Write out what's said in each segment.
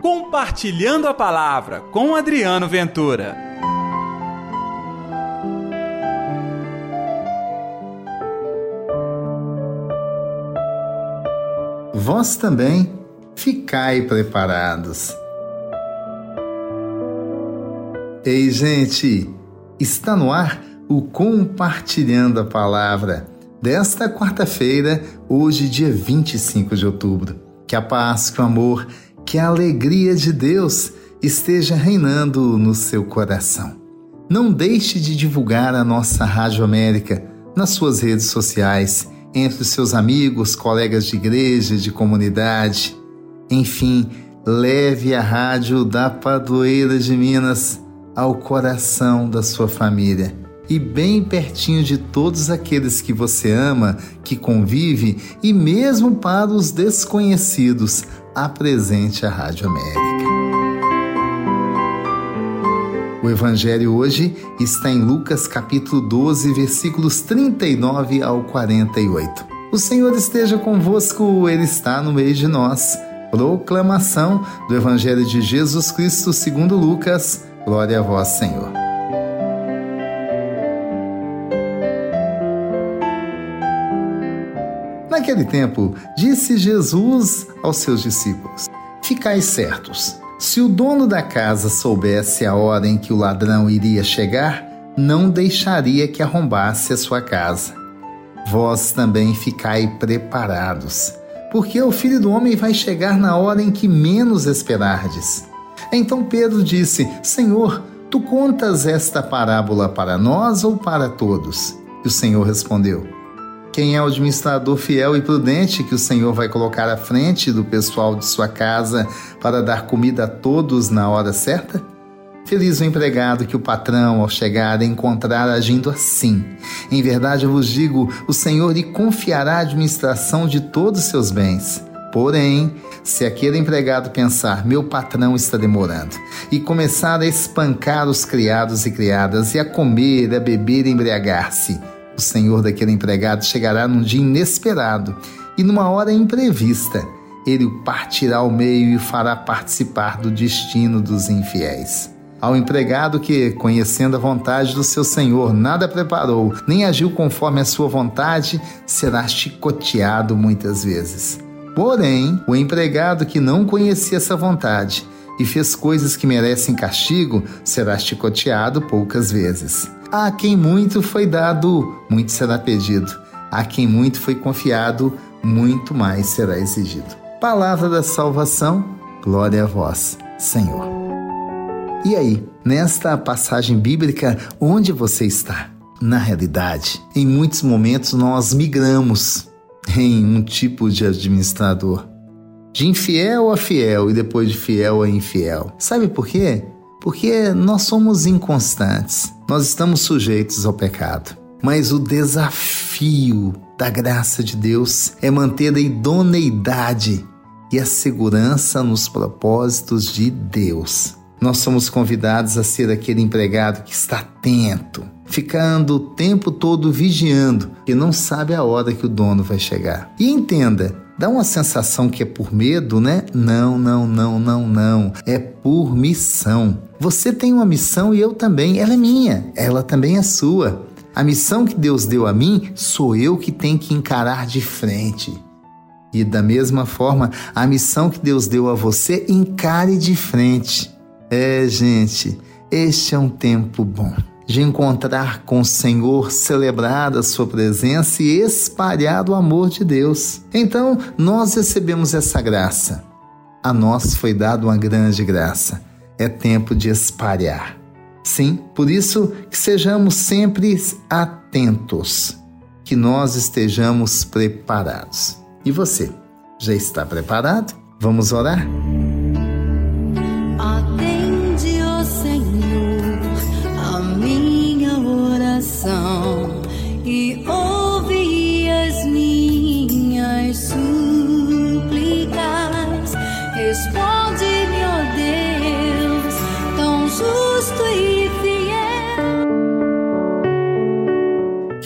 Compartilhando a Palavra com Adriano Ventura. Vós também ficai preparados. Ei, gente, está no ar o Compartilhando a Palavra desta quarta-feira, hoje, dia 25 de outubro. Que a paz, que o amor, que a alegria de Deus esteja reinando no seu coração. Não deixe de divulgar a nossa Rádio América nas suas redes sociais, entre os seus amigos, colegas de igreja, de comunidade. Enfim, leve a Rádio da Padroeira de Minas ao coração da sua família e bem pertinho de todos aqueles que você ama, que convive e mesmo para os desconhecidos, apresente a Rádio América. O evangelho hoje está em Lucas capítulo 12, versículos 39 ao 48. O Senhor esteja convosco, ele está no meio de nós. Proclamação do evangelho de Jesus Cristo segundo Lucas. Glória a vós, Senhor. Naquele tempo, disse Jesus aos seus discípulos: Ficai certos, se o dono da casa soubesse a hora em que o ladrão iria chegar, não deixaria que arrombasse a sua casa. Vós também ficai preparados, porque o filho do homem vai chegar na hora em que menos esperardes. Então Pedro disse: Senhor, tu contas esta parábola para nós ou para todos? E o Senhor respondeu: quem é o administrador fiel e prudente que o Senhor vai colocar à frente do pessoal de sua casa para dar comida a todos na hora certa? Feliz o empregado que o patrão, ao chegar, encontrar agindo assim. Em verdade eu vos digo: o Senhor lhe confiará a administração de todos os seus bens. Porém, se aquele empregado pensar, meu patrão está demorando, e começar a espancar os criados e criadas, e a comer, a beber e embriagar-se, o senhor daquele empregado chegará num dia inesperado e numa hora imprevista. Ele o partirá ao meio e fará participar do destino dos infiéis. Ao empregado que, conhecendo a vontade do seu senhor, nada preparou, nem agiu conforme a sua vontade, será chicoteado muitas vezes. Porém, o empregado que não conhecia essa vontade e fez coisas que merecem castigo, será chicoteado poucas vezes. A quem muito foi dado, muito será pedido. A quem muito foi confiado, muito mais será exigido. Palavra da salvação, glória a vós, Senhor. E aí, nesta passagem bíblica, onde você está? Na realidade, em muitos momentos nós migramos em um tipo de administrador, de infiel a fiel e depois de fiel a infiel. Sabe por quê? Porque nós somos inconstantes, nós estamos sujeitos ao pecado. Mas o desafio da graça de Deus é manter a idoneidade e a segurança nos propósitos de Deus. Nós somos convidados a ser aquele empregado que está atento, ficando o tempo todo vigiando, que não sabe a hora que o dono vai chegar. E entenda, Dá uma sensação que é por medo, né? Não, não, não, não, não. É por missão. Você tem uma missão e eu também. Ela é minha, ela também é sua. A missão que Deus deu a mim, sou eu que tenho que encarar de frente. E da mesma forma, a missão que Deus deu a você, encare de frente. É, gente, este é um tempo bom de encontrar com o Senhor, celebrar a sua presença e espalhar o amor de Deus. Então, nós recebemos essa graça. A nós foi dada uma grande graça. É tempo de espalhar. Sim, por isso que sejamos sempre atentos, que nós estejamos preparados. E você, já está preparado? Vamos orar?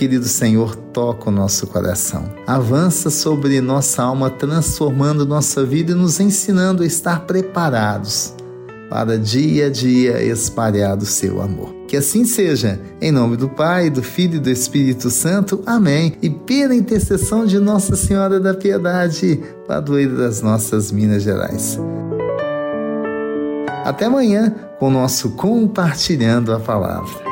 querido Senhor, toca o nosso coração. Avança sobre nossa alma, transformando nossa vida e nos ensinando a estar preparados para dia a dia espalhar o seu amor. Que assim seja, em nome do Pai, do Filho e do Espírito Santo. Amém. E pela intercessão de Nossa Senhora da Piedade, padroeira das nossas Minas Gerais. Até amanhã com o nosso Compartilhando a Palavra.